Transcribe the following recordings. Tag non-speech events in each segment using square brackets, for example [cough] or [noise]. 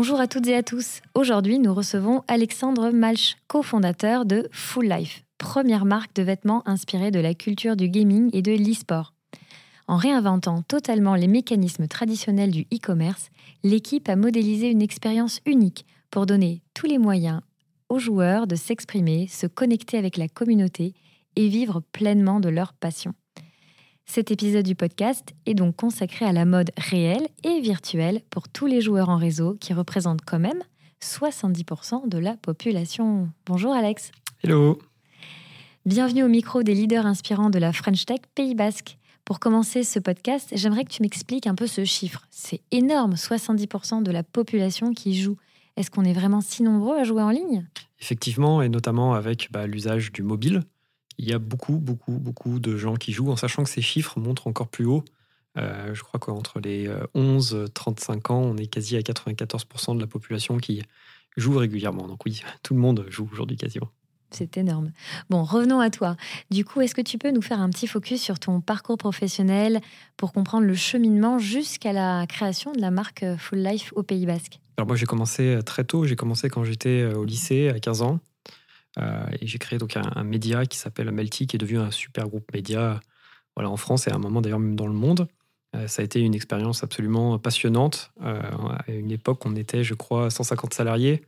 Bonjour à toutes et à tous. Aujourd'hui, nous recevons Alexandre Malch, cofondateur de Full Life, première marque de vêtements inspirée de la culture du gaming et de l'e-sport. En réinventant totalement les mécanismes traditionnels du e-commerce, l'équipe a modélisé une expérience unique pour donner tous les moyens aux joueurs de s'exprimer, se connecter avec la communauté et vivre pleinement de leur passion. Cet épisode du podcast est donc consacré à la mode réelle et virtuelle pour tous les joueurs en réseau qui représentent quand même 70% de la population. Bonjour Alex. Hello. Bienvenue au micro des leaders inspirants de la French Tech Pays Basque. Pour commencer ce podcast, j'aimerais que tu m'expliques un peu ce chiffre. C'est énorme, 70% de la population qui joue. Est-ce qu'on est vraiment si nombreux à jouer en ligne? Effectivement, et notamment avec bah, l'usage du mobile il y a beaucoup, beaucoup, beaucoup de gens qui jouent, en sachant que ces chiffres montrent encore plus haut. Euh, je crois qu'entre les 11 euh, 35 ans, on est quasi à 94% de la population qui joue régulièrement. Donc oui, [laughs] tout le monde joue aujourd'hui quasiment. C'est énorme. Bon, revenons à toi. Du coup, est-ce que tu peux nous faire un petit focus sur ton parcours professionnel pour comprendre le cheminement jusqu'à la création de la marque Full Life au Pays Basque? Alors moi, j'ai commencé très tôt. J'ai commencé quand j'étais au lycée à 15 ans. Euh, et j'ai créé donc un, média qui s'appelle Melty, qui est devenu un super groupe média voilà, en France et à un moment d'ailleurs même dans le monde. Euh, ça a été une expérience absolument passionnante. Euh, à une époque, on était, je crois, 150 salariés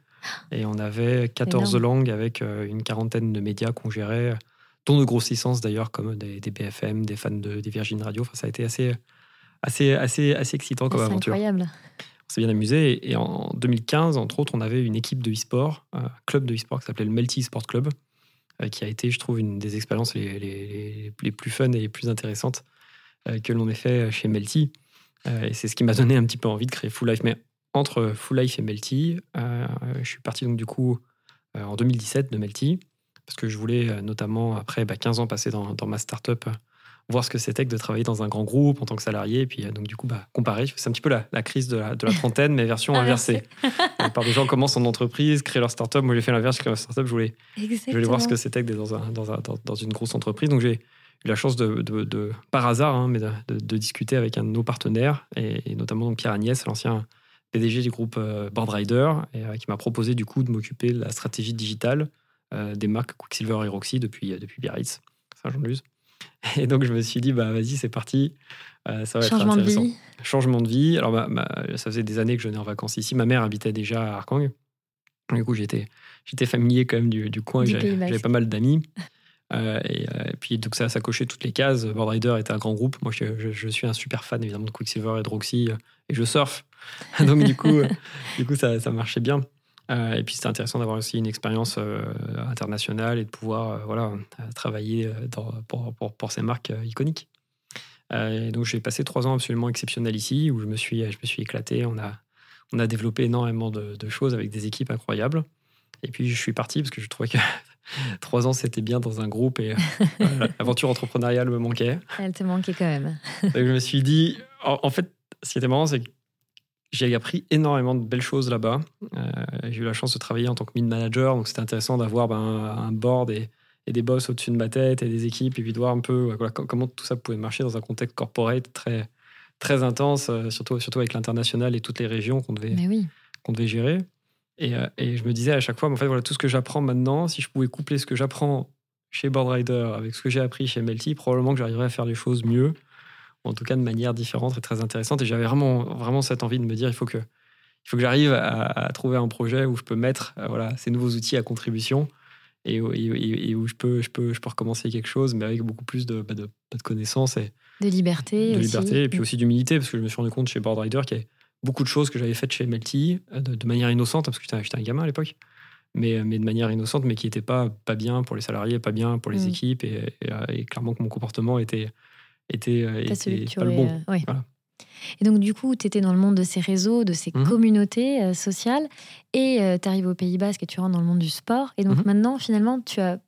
et on avait 14 langues avec une quarantaine de médias qu'on gérait, dont de grosses licences d'ailleurs, comme des, BFM, des fans de, des Virgin Radio. Enfin, ça a été assez, assez, assez, assez excitant comme aventure. incroyable s'est bien amusé. Et, en 2015, entre autres, on avait une équipe de e-sport, un club de e-sport qui s'appelait le Melty Sport Club, euh, qui a été, je trouve, une des expériences les, plus fun et les plus intéressantes euh, que l'on ait fait chez Melty. Euh, et c'est ce qui m'a donné un petit peu envie de créer Full Life. Mais entre Full Life et Melty, je suis parti donc du coup en 2017 de Melty, parce que je voulais notamment, après 15 bah, ans passés dans, dans ma startup, voir ce que c'était que de travailler dans un grand groupe en tant que salarié. Et puis, euh, donc, du coup, bah, comparer. C'est un petit peu la, crise de la, trentaine, mais version inversée. [laughs] La plupart des gens commencent en entreprise, créent leur startup. Moi, j'ai fait l'inverse, j'ai créé ma startup. Je voulais, je voulais voir ce que c'était que dans, dans, dans, une grosse entreprise. Donc, j'ai eu la chance de, de, par hasard, hein, mais de, discuter avec un de nos partenaires, et, notamment donc Pierre Agnès, l'ancien PDG du groupe euh, Boardrider, et, euh, qui m'a proposé du coup de m'occuper de la stratégie digitale des marques Quicksilver et Roxy depuis, depuis Biarritz, Saint-Jean-de-Luz. [laughs] Et donc, je me suis dit, bah, vas-y, c'est parti. Euh, ça va Changement être intéressant. de vie. Changement de vie. Alors, ça faisait des années que je venais en vacances ici. Ma mère habitait déjà à Arkang. Du coup, j'étais, j'étais familier quand même du, du coin. j'avais, pas mal d'amis. Euh, euh, et, puis, donc, ça, ça cochait toutes les cases. Boardrider était un grand groupe. Moi, je, je, suis un super fan, évidemment, de Quicksilver et de Roxy. Et je surfe. [laughs] donc, du coup, du coup ça, ça marchait bien. Euh, et puis c'était intéressant d'avoir aussi une expérience euh, internationale et de pouvoir euh, voilà, travailler pour, pour, pour, ces marques iconiques. Et donc j'ai passé trois ans absolument exceptionnels ici où je me suis, je me suis éclaté. On a, on a développé énormément de, choses avec des équipes incroyables. Et puis je suis parti parce que je trouvais que [laughs] trois ans c'était bien dans un groupe et [laughs] l'aventure entrepreneuriale me manquait. Elle te manquait quand même. donc je me suis dit, en, en fait, ce qui était marrant, c'est que j'ai appris énormément de belles choses là-bas. Euh, j'ai eu la chance de travailler en tant que mid manager, donc c'était intéressant d'avoir ben, un board et, des boss au-dessus de ma tête et des équipes, et puis de voir un peu comment tout ça pouvait marcher dans un contexte corporate très, très intense, euh, surtout, surtout avec l'international et toutes les régions qu'on devait, qu'on devait gérer. Et, euh, et, je me disais à chaque fois, en fait, voilà, tout ce que j'apprends maintenant, si je pouvais coupler ce que j'apprends chez Boardrider avec ce que j'ai appris chez Melty, probablement que j'arriverais à faire les choses mieux en tout cas de manière différente et très intéressante. Et j'avais vraiment, vraiment cette envie de me dire, il faut que, il faut que j'arrive à, trouver un projet où je peux mettre euh, voilà, ces nouveaux outils à contribution et, où je peux, je, peux, je peux recommencer quelque chose, mais avec beaucoup plus de, bah, de, de connaissances et de liberté. De aussi. liberté, et puis aussi d'humilité, parce que je me suis rendu compte chez Boardrider qu'il y avait beaucoup de choses que j'avais faites chez Melty euh, de, manière innocente, parce que j'étais un gamin à l'époque, mais, mais de manière innocente, mais qui n'était pas, pas bien pour les salariés, pas bien pour les mm. équipes, et, et, clairement que mon comportement était, était, euh, était pas, le bon. Euh, et donc, du coup, tu étais dans le monde de ces réseaux, de ces mhm. communautés euh, sociales, et tu arrives au Pays Basque et tu rentres dans le monde du sport. Et donc, mhm. maintenant, finalement, tu as,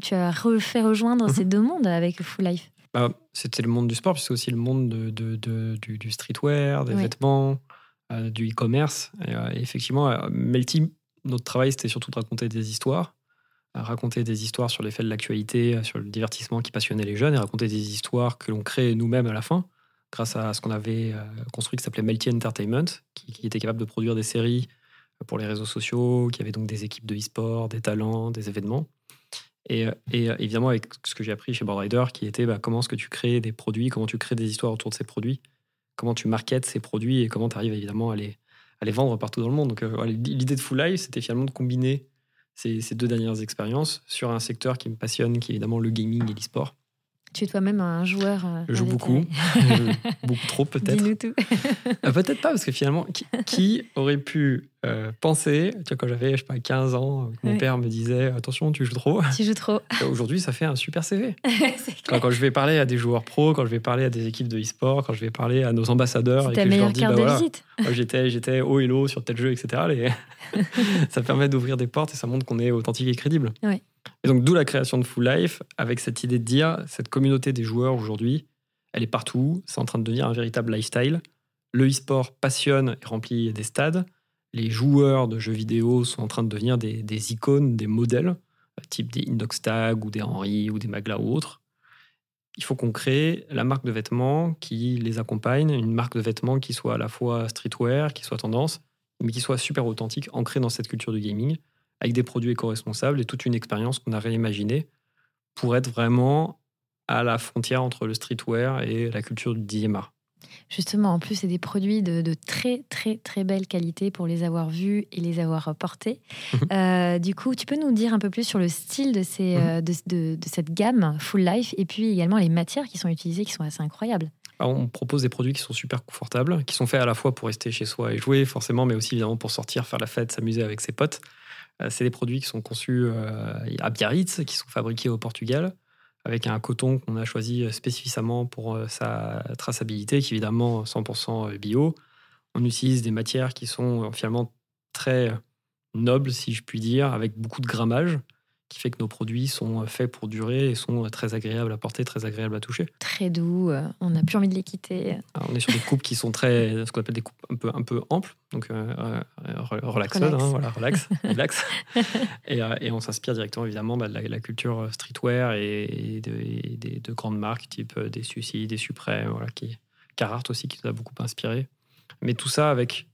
tu as fait rejoindre mhm. ces deux mondes avec Full Life. Bah, c'était le monde du sport, puis c'est aussi le monde de, de, du, streetwear, des vêtements, du e-commerce. Effectivement, Melty, notre travail, c'était surtout de raconter des histoires raconter des histoires sur les faits de l'actualité, sur le divertissement qui passionnait les jeunes, et raconter des histoires que l'on crée nous-mêmes à la fin, grâce à ce qu'on avait euh, construit qui s'appelait Melty Entertainment, qui, était capable de produire des séries pour les réseaux sociaux, qui avait donc des équipes de e-sport, des talents, des événements. Et, euh, euh, évidemment, avec ce que j'ai appris chez Boardrider, qui était bah, comment est-ce que tu crées des produits, comment tu crées des histoires autour de ces produits, comment tu marketes ces produits et comment tu arrives évidemment à les, à les vendre partout dans le monde. Donc l'idée de Full Life, c'était finalement de combiner ces, deux dernières expériences sur un secteur qui me passionne, qui est évidemment le gaming et l'e-sport. Tu es toi-même un joueur. Euh, je joue beaucoup. [laughs] beaucoup trop, [laughs] peut-être. Dis-nous tout. Euh, peut-être pas, parce que finalement, qui, aurait pu euh, penser, tu vois, quand j'avais, je sais pas, 15 ans, mon père me disait Attention, tu joues trop. Tu joues trop. Aujourd'hui, ça fait un super CV. [laughs] quand, quand, je vais parler à des joueurs pros, quand je vais parler à des équipes de e-sport, quand je vais parler à nos ambassadeurs. C'est ta meilleure carte bah, de visite. j'étais, j'étais haut et low sur tel jeu, etc. Les... ça permet d'ouvrir des portes et ça montre qu'on est authentique et crédible. Oui. Et donc, d'où la création de Full Life, avec cette idée de dire, cette communauté des joueurs aujourd'hui, elle est partout, c'est en train de devenir un véritable lifestyle. Le e-sport passionne et remplit des stades. Les joueurs de jeux vidéo sont en train de devenir des, icônes, des modèles, type des Indoxtag ou des Henry ou des Magla ou autres. Il faut qu'on crée la marque de vêtements qui les accompagne, une marque de vêtements qui soit à la fois streetwear, qui soit tendance, mais qui soit super authentique, ancrée dans cette culture du gaming avec des produits éco-responsables et toute une expérience qu'on a réimaginée pour être vraiment à la frontière entre le streetwear et la culture du dixième art. Justement, en plus, c'est des produits de, très, très, très belle qualité pour les avoir vus et les avoir portés. Mhm. Euh, du coup, tu peux nous dire un peu plus sur le style de, ces, mhm. euh, de, de, cette gamme Full Life et puis également les matières qui sont utilisées qui sont assez incroyables on propose des produits qui sont super confortables, qui sont faits à la fois pour rester chez soi et jouer forcément, mais aussi évidemment pour sortir, faire la fête, s'amuser avec ses potes. Euh, c'est des produits qui sont conçus euh, à Biarritz, qui sont fabriqués au Portugal, avec un coton qu'on a choisi spécifiquement pour euh, sa traçabilité, qui est évidemment 100% bio. On utilise des matières qui sont finalement très nobles, si je puis dire, avec beaucoup de grammage qui fait que nos produits sont faits pour durer et sont très agréables à porter, très agréables à toucher. Très doux, euh, on n'a plus envie de les quitter. on est sur des coupes qui sont très, ce qu'on appelle des coupes un peu, un peu amples, donc euh, euh relax, hein, voilà, relax, [laughs] relax. Et, euh, et, on s'inspire directement évidemment bah, de, la, culture streetwear et, de, de, grandes marques type des Sucy, des Suprême, voilà, qui, Carhartt aussi qui nous a beaucoup inspiré. Mais tout ça avec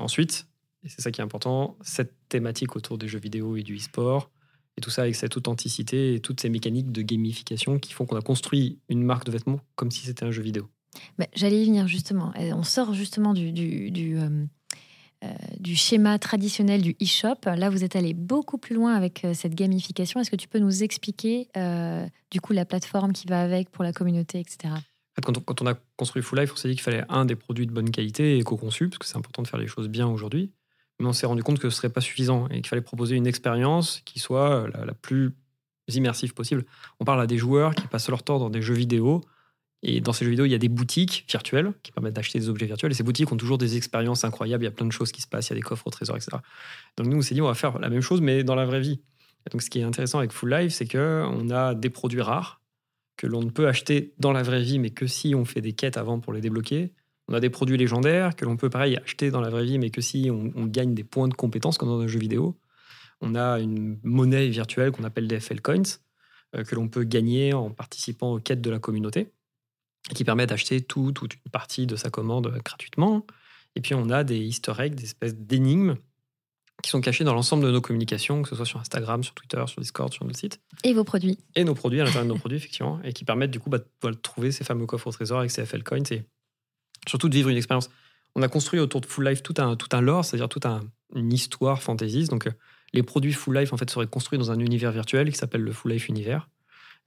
ensuite, et c'est ça qui est important, cette thématique autour des jeux vidéo et du e-sport et tout ça avec cette authenticité et toutes ces mécaniques de gamification qui font qu'on a construit une marque de vêtements comme si c'était un jeu vidéo. Bah, j'allais y venir justement. On sort justement du, du, du, euh, euh, du schéma traditionnel du e-shop. Là, vous êtes allé beaucoup plus loin avec euh, cette gamification. Est-ce que tu peux nous expliquer du coup la plateforme qui va avec pour la communauté, etc. quand, on, quand on a construit Full Life, on s'est dit qu'il fallait un des produits de bonne qualité et éco-conçus, parce que c'est important de faire les choses bien aujourd'hui mais on s'est rendu compte que ce serait pas suffisant et qu'il fallait proposer une expérience qui soit la, plus immersive possible. On parle à des joueurs qui passent leur temps dans des jeux vidéo. Et dans ces jeux vidéo, il y a des boutiques virtuelles qui permettent d'acheter des objets virtuels. Et ces boutiques ont toujours des expériences incroyables. Il y a plein de choses qui se passent. Il y a des coffres au trésor, etc. Donc nous, on s'est dit, on va faire la même chose, mais dans la vraie vie. donc ce qui est intéressant avec Full Life, c'est qu'on a des produits rares que l'on ne peut acheter dans la vraie vie, mais que si on fait des quêtes avant pour les débloquer. On a des produits légendaires que l'on peut pareil acheter dans la vraie vie, mais que si on, gagne des points de compétence comme dans un jeu vidéo. On a une monnaie virtuelle qu'on appelle des FL Coins, euh, que l'on peut gagner en participant aux quêtes de la communauté, qui permet d'acheter tout, toute une partie de sa commande gratuitement. Et puis on a des easter eggs, des espèces d'énigmes qui sont cachés dans l'ensemble de nos communications, que ce soit sur Instagram, sur Twitter, sur Discord, sur notre site. Et vos produits. Et nos produits, à l'intérieur de nos [laughs] produits, effectivement, et qui permettent du coup bah, de trouver ces fameux coffres au trésor avec ces FL Coins et surtout de vivre une expérience. On a construit autour de Full Life tout un, tout un lore, c'est-à-dire toute un, une histoire fantaisiste. Donc, euh, les produits Full Life en fait seraient construits dans un univers virtuel qui s'appelle le Full Life Univers.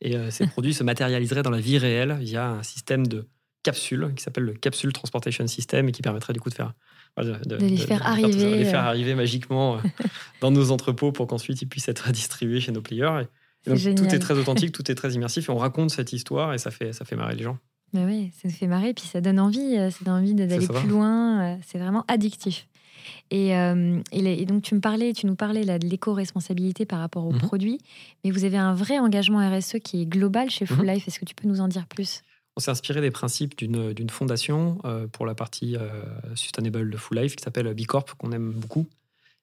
Et euh, ces [laughs] produits se matérialiseraient dans la vie réelle via un système de capsules qui s'appelle le Capsule Transportation System et qui permettrait du coup de faire de, les faire arriver, les faire arriver magiquement [laughs] dans nos entrepôts pour qu'ensuite ils puissent être distribués chez nos players. donc, tout est très authentique, tout est très immersif et on raconte cette histoire et ça fait, ça fait marrer les gens. Mais oui, ça fait marrer, puis ça donne envie, ça donne envie d'aller plus loin, c'est vraiment addictif. Euh, et, donc, tu me parlais, tu nous parlais là, de l'éco-responsabilité par rapport aux mhm. produits, mais vous avez un vrai engagement RSE qui est global chez Full mhm. Life. Est-ce que tu peux nous en dire plus? On s'est inspiré des principes d'une fondation euh, pour la partie euh, sustainable de Full Life qui s'appelle Bicorp, qu'on aime beaucoup,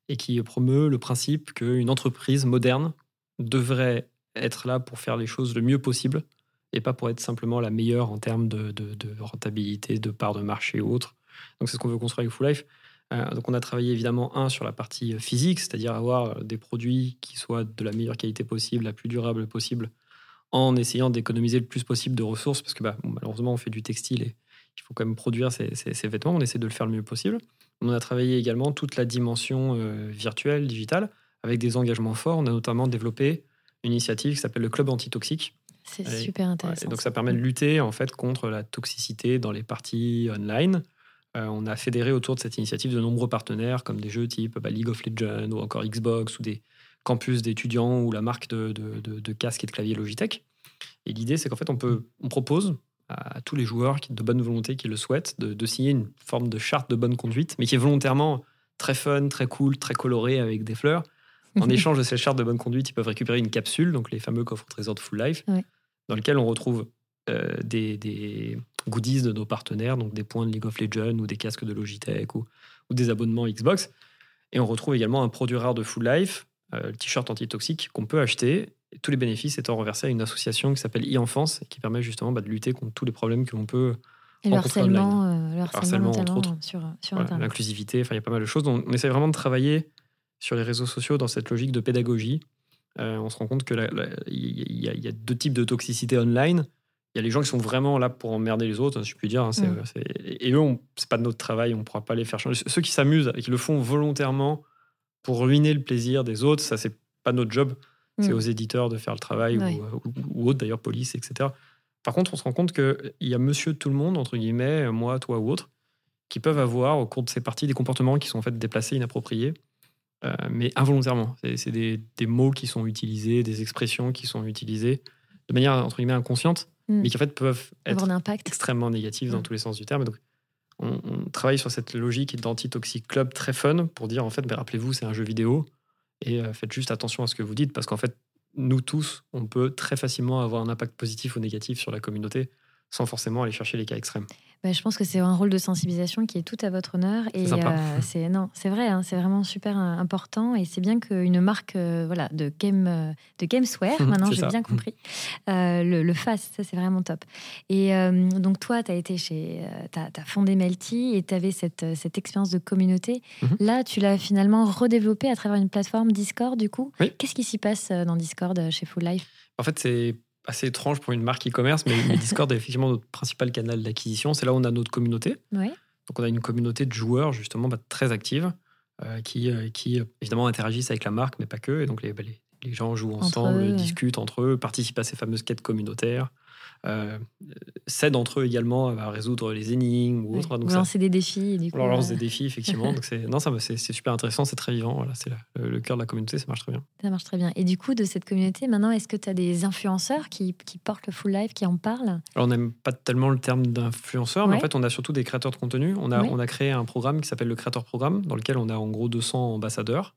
et qui promeut le principe qu'une entreprise moderne devrait être là pour faire les choses le mieux possible et pas pour être simplement la meilleure en termes de, rentabilité, de part de marché ou autre. Donc c'est ce qu'on veut construire avec Full Life. Euh, donc on a travaillé évidemment un sur la partie euh, physique, c'est-à-dire avoir euh, des produits qui soient de la meilleure qualité possible, la plus durable possible, en essayant d'économiser le plus possible de ressources, parce que bah, malheureusement on fait du textile et il faut quand même produire ces, vêtements, on essaie de le faire le mieux possible. On a travaillé également toute la dimension virtuelle, digitale, avec des engagements forts. On a notamment développé une initiative qui s'appelle le Club Antitoxique. C'est super intéressant. donc ça permet de lutter en fait contre la toxicité dans les parties online euh, on a fédéré autour de cette initiative de nombreux partenaires, comme des jeux type bah, League of Legends ou encore Xbox ou des campus d'étudiants ou la marque de, de, casques et de claviers Logitech. Et l'idée, c'est qu'en fait, on, peut, on propose à tous les joueurs qui, de bonne volonté qui le souhaitent de, signer une forme de charte de bonne conduite, mais qui est volontairement très fun, très cool, très coloré avec des fleurs. En [laughs] échange de cette charte de bonne conduite, ils peuvent récupérer une capsule, donc les fameux coffres trésors de Full Life, dans lequel on retrouve euh, des, des, goodies de nos partenaires, donc des points de League of Legends ou des casques de Logitech ou, ou des abonnements Xbox. Et on retrouve également un produit rare de Full Life, euh, le t-shirt antitoxique qu'on peut acheter, et tous les bénéfices étant reversés à une association qui s'appelle e-enfance, qui permet justement bah, de lutter contre tous les problèmes que l'on peut et le harcèlement, euh, le harcèlement, entre autres. sur, sur L'inclusivité, enfin, il y a pas mal de choses. On, essaie vraiment de travailler sur les réseaux sociaux dans cette logique de pédagogie. Euh, on se rend compte qu'il y, y, a deux types de toxicité online il y a les gens qui sont vraiment là pour emmerder les autres, si je puis dire. Hein, mm. et eux, c'est pas de notre travail, on ne pourra pas les faire changer. Ceux qui s'amusent et qui le font volontairement pour ruiner le plaisir des autres, ça, c'est pas notre job. C'est mm. aux éditeurs de faire le travail, ou, autres d'ailleurs, police, etc. Par contre, on se rend compte qu'il y a monsieur tout le monde, entre guillemets, moi, toi ou autre, qui peuvent avoir au cours de ces parties des comportements qui sont en fait déplacés, inappropriés, euh, mais involontairement. C'est des, des, mots qui sont utilisés, des expressions qui sont utilisées de manière, entre guillemets, inconsciente Mm. mais qui en fait peuvent être extrêmement négatifs dans mm. tous les sens du terme. donc, on, travaille sur cette logique d'anti-toxic club très fun pour dire en fait, mais rappelez-vous, c'est un jeu vidéo et euh, faites juste attention à ce que vous dites parce qu'en fait, nous tous, on peut très facilement avoir un impact positif ou négatif sur la communauté sans forcément aller chercher les cas extrêmes. Bah, je pense que c'est un rôle de sensibilisation qui est tout à votre honneur. Et euh, [laughs] c'est non, c'est vrai, hein, c'est vraiment super euh, important. Et c'est bien qu'une marque euh, voilà, de, game, de Gameswear, [laughs] maintenant j'ai bien compris, le, le, fasse. Ça, c'est vraiment top. Et donc, toi, tu as été chez. as, fondé Melty et tu avais cette, cette expérience de communauté. Mhm. Là, tu l'as finalement redéveloppé à travers une plateforme Discord, du coup. Qu'est-ce qui s'y passe dans Discord chez Full Life? En fait, c'est assez étrange pour une marque e-commerce, mais, Discord est effectivement notre principal canal d'acquisition. C'est là où on a notre communauté. Donc on a une communauté de joueurs justement bah, très active euh, qui, euh, qui évidemment interagissent avec la marque, mais pas que. Et donc les, bah, les, les gens jouent ensemble, discutent entre eux, participent à ces fameuses quêtes communautaires. Euh, s'aident entre eux également à résoudre les énigmes ou autre. Donc lancer des défis. Du coup, on lance des défis, effectivement. donc non, ça, c'est, super intéressant, c'est très vivant. Voilà, c'est le, cœur de la communauté, ça marche très bien. Ça marche très bien. Et du coup, de cette communauté, maintenant, est-ce que tu as des influenceurs qui, qui, portent le full life, qui en parlent? Alors, on n'aime pas tellement le terme d'influenceur, mais en fait, on a surtout des créateurs de contenu. On a, on a créé un programme qui s'appelle le Créateur Programme, dans lequel on a en gros 200 ambassadeurs.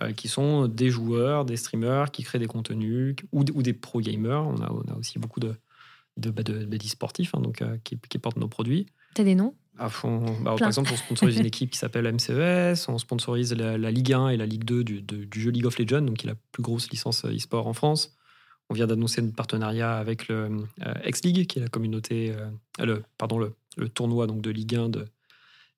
Euh, qui sont des joueurs, des streamers qui créent des contenus ou, ou des pro gamers. On a, on a aussi beaucoup de, de, bah, de, sportifs hein, donc, euh, qui, portent nos produits. Tu as des noms? Bah, Par exemple, on sponsorise une [laughs] équipe qui s'appelle MCES, on sponsorise la, Ligue 1 et la Ligue 2 du, du, jeu League of Legends, donc qui est la plus grosse licence euh, e-sport en France. On vient d'annoncer un partenariat avec le euh, X-League, qui est la communauté, le, pardon, le, le, tournoi donc, de Ligue 1 de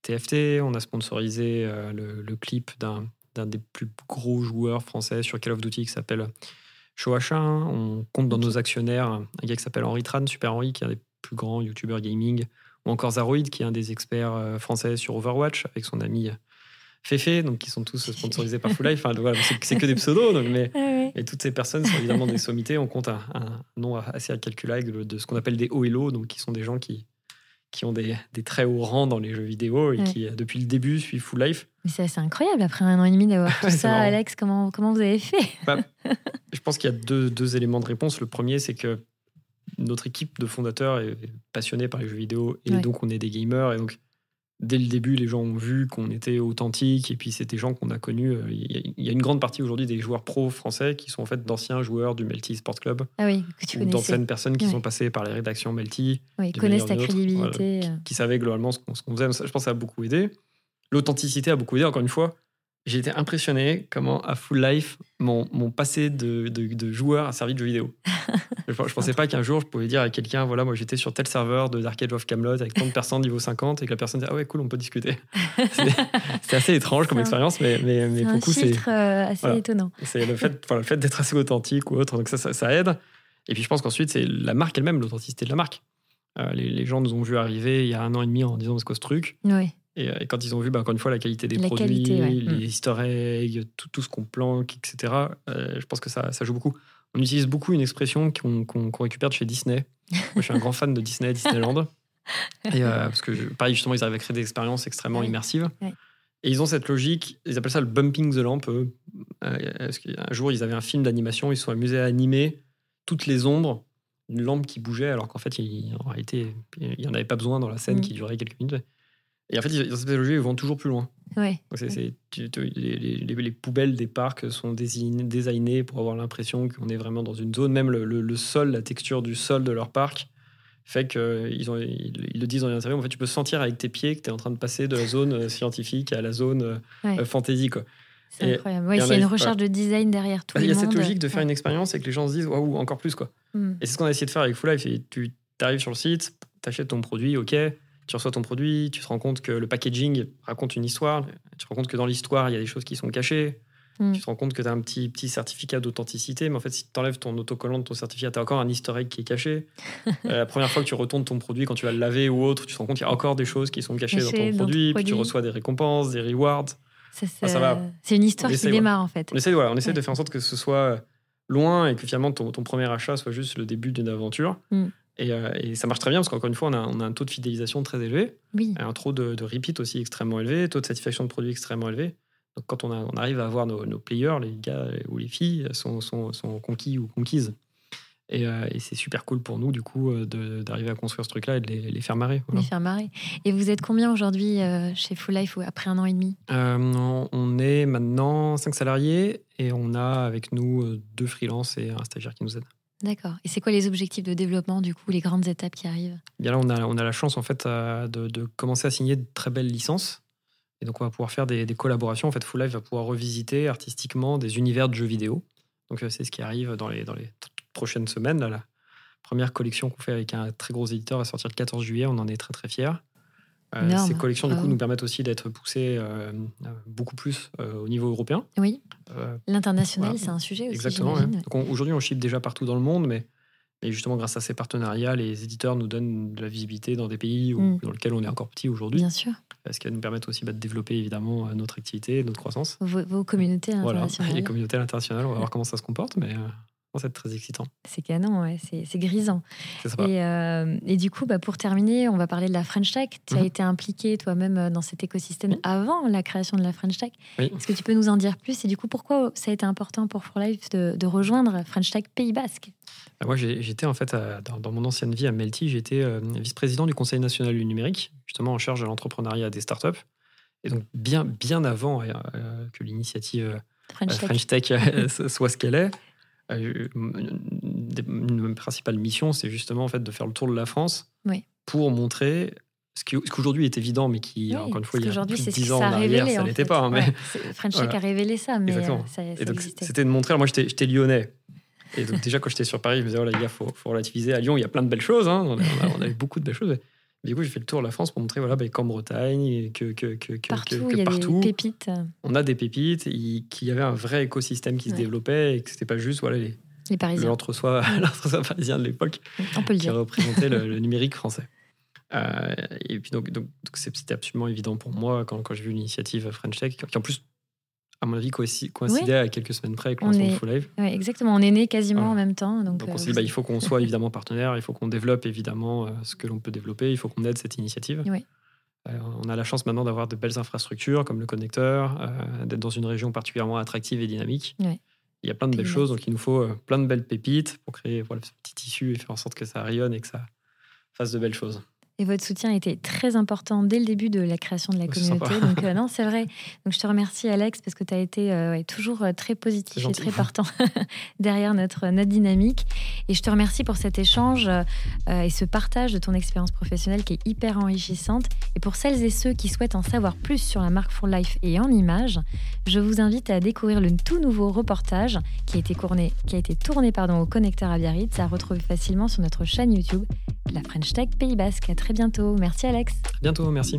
TFT. On a sponsorisé le, le, clip d'un des plus gros joueurs français sur Call of Duty qui s'appelle Shoacha, on compte dans nos actionnaires un gars qui s'appelle Henri Tran, Super Henri, qui est un des plus grands youtubeurs gaming, ou encore Zaroid, qui est un des experts euh, français sur Overwatch, avec son ami Fefe, donc qui sont tous sponsorisés par Full Life. Enfin, voilà, c'est que des pseudos, donc, mais, [laughs] et toutes ces personnes sont évidemment des sommités. On compte un, un nom assez incalculable de ce qu'on appelle des hauts et low, donc qui sont des gens qui, qui ont des, des, très hauts rangs dans les jeux vidéo et qui, depuis le début, suivent Full Life. Mais c'est assez incroyable après un an et demi d'avoir [laughs] tout ça, Alex. Comment, comment vous avez fait? Bah, Je pense qu'il y a deux, deux, éléments de réponse. Le premier, c'est que notre équipe de fondateurs est passionnée par les jeux vidéo et donc on est des gamers et donc dès le début, les gens ont vu qu'on était authentique et puis c'était des gens qu'on a connus. Euh, il y a une grande partie aujourd'hui des joueurs pro français qui sont en fait d'anciens joueurs du Melty Sport Club. Ah oui, que tu ou d'anciennes personnes qui sont passées par les rédactions Melty. Oui, connaissent ta crédibilité. Euh. qui, savaient globalement ce qu'on faisait. je pense que ça a beaucoup aidé. L'authenticité a beaucoup aidé, encore une fois. J'ai été impressionné comment à Full Life, mon, mon passé de, de, joueur a servi de jeu vidéo. [laughs] je, ne pensais pas qu'un jour je pouvais dire à quelqu'un voilà, moi j'étais sur tel serveur de Dark of Camelot avec tant de personnes niveau 50 et que la personne dit ah ouais, cool, on peut discuter. [laughs] c'est assez étrange comme expérience, mais, mais, mais beaucoup c'est. Euh, assez étonnant. C'est le fait, le fait d'être assez authentique ou autre, donc ça, ça, aide. Et puis je pense qu'ensuite, c'est la marque elle-même, l'authenticité de la marque. Euh, les, les, gens nous ont vu arriver il y a un an et demi en disant c'est quoi ce truc? Oui. Euh, et, quand ils ont vu, bah, encore une fois, la qualité des produits, les mm. easter eggs, tout, tout ce qu'on planque, etc., euh, je pense que ça, ça, joue beaucoup. On utilise beaucoup une expression qu'on récupère de chez Disney. Moi, je suis un grand fan de Disney, Disneyland. [laughs] Et, euh, parce que, pareil, justement, ils arrivent à créer des expériences extrêmement immersives. Et ils ont cette logique, ils appellent ça le bumping the lamp. un jour, ils avaient un film d'animation, ils se sont amusés à animer toutes les ombres d'une lampe qui bougeait, alors qu'en fait, il, en réalité, il n'y en avait pas besoin dans la scène mm. qui durait quelques minutes. Et en fait, dans cette pédagogie, ils vont toujours plus loin. Ouais. les, poubelles des parcs sont designées pour avoir l'impression qu'on est vraiment dans une zone. Même le, sol, la texture du sol de leur parc fait qu'ils ils, le disent dans l'interview. En fait, tu peux sentir avec tes pieds que tu es en train de passer de la zone euh, scientifique à la zone euh, euh, fantasy. Quoi. C'est incroyable. Oui, il y a une recherche de design derrière tout Il y a cette logique de faire une expérience et que les gens se disent waouh, encore plus. Quoi. Hmm. Et c'est ce qu'on a essayé de faire avec Full Life. tu arrives sur le site, tu achètes ton produit, ok tu reçois ton produit, tu te rends compte que le packaging raconte une histoire, tu te rends compte que dans l'histoire, il y a des choses qui sont cachées, hmm. tu te rends compte que tu as un petit, petit certificat d'authenticité, mais en fait, si tu enlèves ton autocollant de ton certificat, tu as encore un historique qui est caché. [laughs] Euh, la première fois que tu retournes ton produit, quand tu vas le laver ou autre, tu te rends compte qu'il y a encore des choses qui sont cachées dans, ton, produit, puis tu reçois des récompenses, des rewards. C'est une histoire qui démarre, en fait. On essaie, on essaie de faire en sorte que ce soit loin et que finalement ton, ton premier achat soit juste le début d'une aventure. Euh, et, ça marche très bien parce qu'encore une fois, on a, un taux de fidélisation très élevé, un taux de, repeat aussi extrêmement élevé, taux de satisfaction de produit extrêmement élevé. Donc quand on, arrive à avoir nos, players, les gars ou les filles, sont, sont, conquis ou conquises. Euh, et, c'est super cool pour nous, du coup, euh, d'arriver à construire ce truc-là et de les, faire marrer. Les faire marrer. Et vous êtes combien aujourd'hui chez Full Life après un an et demi? On est maintenant 5 salariés et on a avec nous deux freelances et un stagiaire qui nous aide. D'accord. Et c'est quoi les objectifs de développement, du coup, les grandes étapes qui arrivent? Bien là, on a, on a la chance, en fait, de, de, commencer à signer de très belles licences. Et donc, on va pouvoir faire des, des, collaborations. En fait, Full Life va pouvoir revisiter artistiquement des univers de jeux vidéo. Donc, euh, c'est ce qui arrive dans les, dans les prochaines semaines. Là, la première collection qu'on fait avec un très gros éditeur va sortir le 14 juillet. On en est très, très fiers. Euh, ces collections, du coup, nous permettent aussi d'être poussées euh, beaucoup plus au niveau européen. Oui. L'international, c'est un sujet aussi. Exactement. Aujourd'hui, on ship déjà partout dans le monde, mais, justement, grâce à ces partenariats, les éditeurs nous donnent de la visibilité dans des pays où, mm. dans lesquels on est encore petit aujourd'hui. Bien sûr. Ce qui va nous permettre aussi bah, de développer évidemment notre activité, notre croissance. Vos, communautés [laughs] internationales. Voilà, les communautés internationales, on va voir comment ça se comporte, mais c'est très excitant. C'est canon, ouais. c'est grisant. Et, euh, et, du coup, bah, pour terminer, on va parler de la French Tech. Tu as mhm. été impliqué toi-même euh, dans cet écosystème avant la création de la French Tech. Est-ce que tu peux nous en dire plus? Et du coup, pourquoi ça a été important pour For Life de, de rejoindre French Tech Pays Basque? Bah, Moi, j'étais en fait, dans, mon ancienne vie à Melty, j'étais euh, vice-président du Conseil national du numérique, justement en charge de l'entrepreneuriat des startups. Et donc, bien, bien avant que l'initiative French Tech [laughs] soit ce qu'elle est, une principale mission, c'est justement en fait de faire le tour de la France pour montrer ce qu'aujourd'hui est évident, mais qui, encore une fois, il y a plus de 10 ans en arrière, ça n'était pas. Hein, mais... French Tech a révélé ça, mais euh, ça, C'était de montrer, moi j'étais lyonnais, et donc déjà quand j'étais sur Paris, je me disais, oh là, il faut, faut relativiser. À Lyon, il y a plein de belles choses, hein. on, a, on, a, eu beaucoup de belles choses. Du coup, j'ai fait le tour de la France pour montrer voilà, bah, qu'en Bretagne, que, que, que, partout, il y a des pépites. On a des pépites, qu'il y avait un vrai écosystème qui se développait et que c'était pas juste voilà, les, les Parisiens. L'entre-soi [laughs] parisien de l'époque qui représentait [laughs] le, numérique français. et puis donc, donc, c'était absolument évident pour moi quand, quand j'ai vu l'initiative French Tech, qui en plus à mon avis, coïncidait à quelques semaines près avec lancement de Full Live. exactement, on est né quasiment en même temps. Donc, on s'est dit, bah, il faut qu'on [laughs] soit évidemment partenaire, il faut qu'on développe évidemment ce que l'on peut développer, il faut qu'on aide cette initiative. on a la chance maintenant d'avoir de belles infrastructures comme le connecteur, d'être dans une région particulièrement attractive et dynamique. Il y a plein de belles choses, donc il nous faut plein de belles pépites pour créer voilà, ce petit tissu et faire en sorte que ça rayonne et que ça fasse de belles choses. Et votre soutien était très important dès le début de la création de la communauté. Donc, euh, non, c'est vrai. [laughs] Donc, je te remercie, Alex, parce que tu as été euh, toujours euh, très positif et très partant [laughs] derrière notre, notre dynamique. Et je te remercie pour cet échange et ce partage de ton expérience professionnelle qui est hyper enrichissante. Et pour celles et ceux qui souhaitent en savoir plus sur la marque For Life et en images, je vous invite à découvrir le tout nouveau reportage qui a été tourné, qui a été tourné pardon, au connecteur à Biarritz, à retrouver facilement sur notre chaîne YouTube, la French Tech Pays Basque. À très bientôt. Merci Alex. bientôt, merci.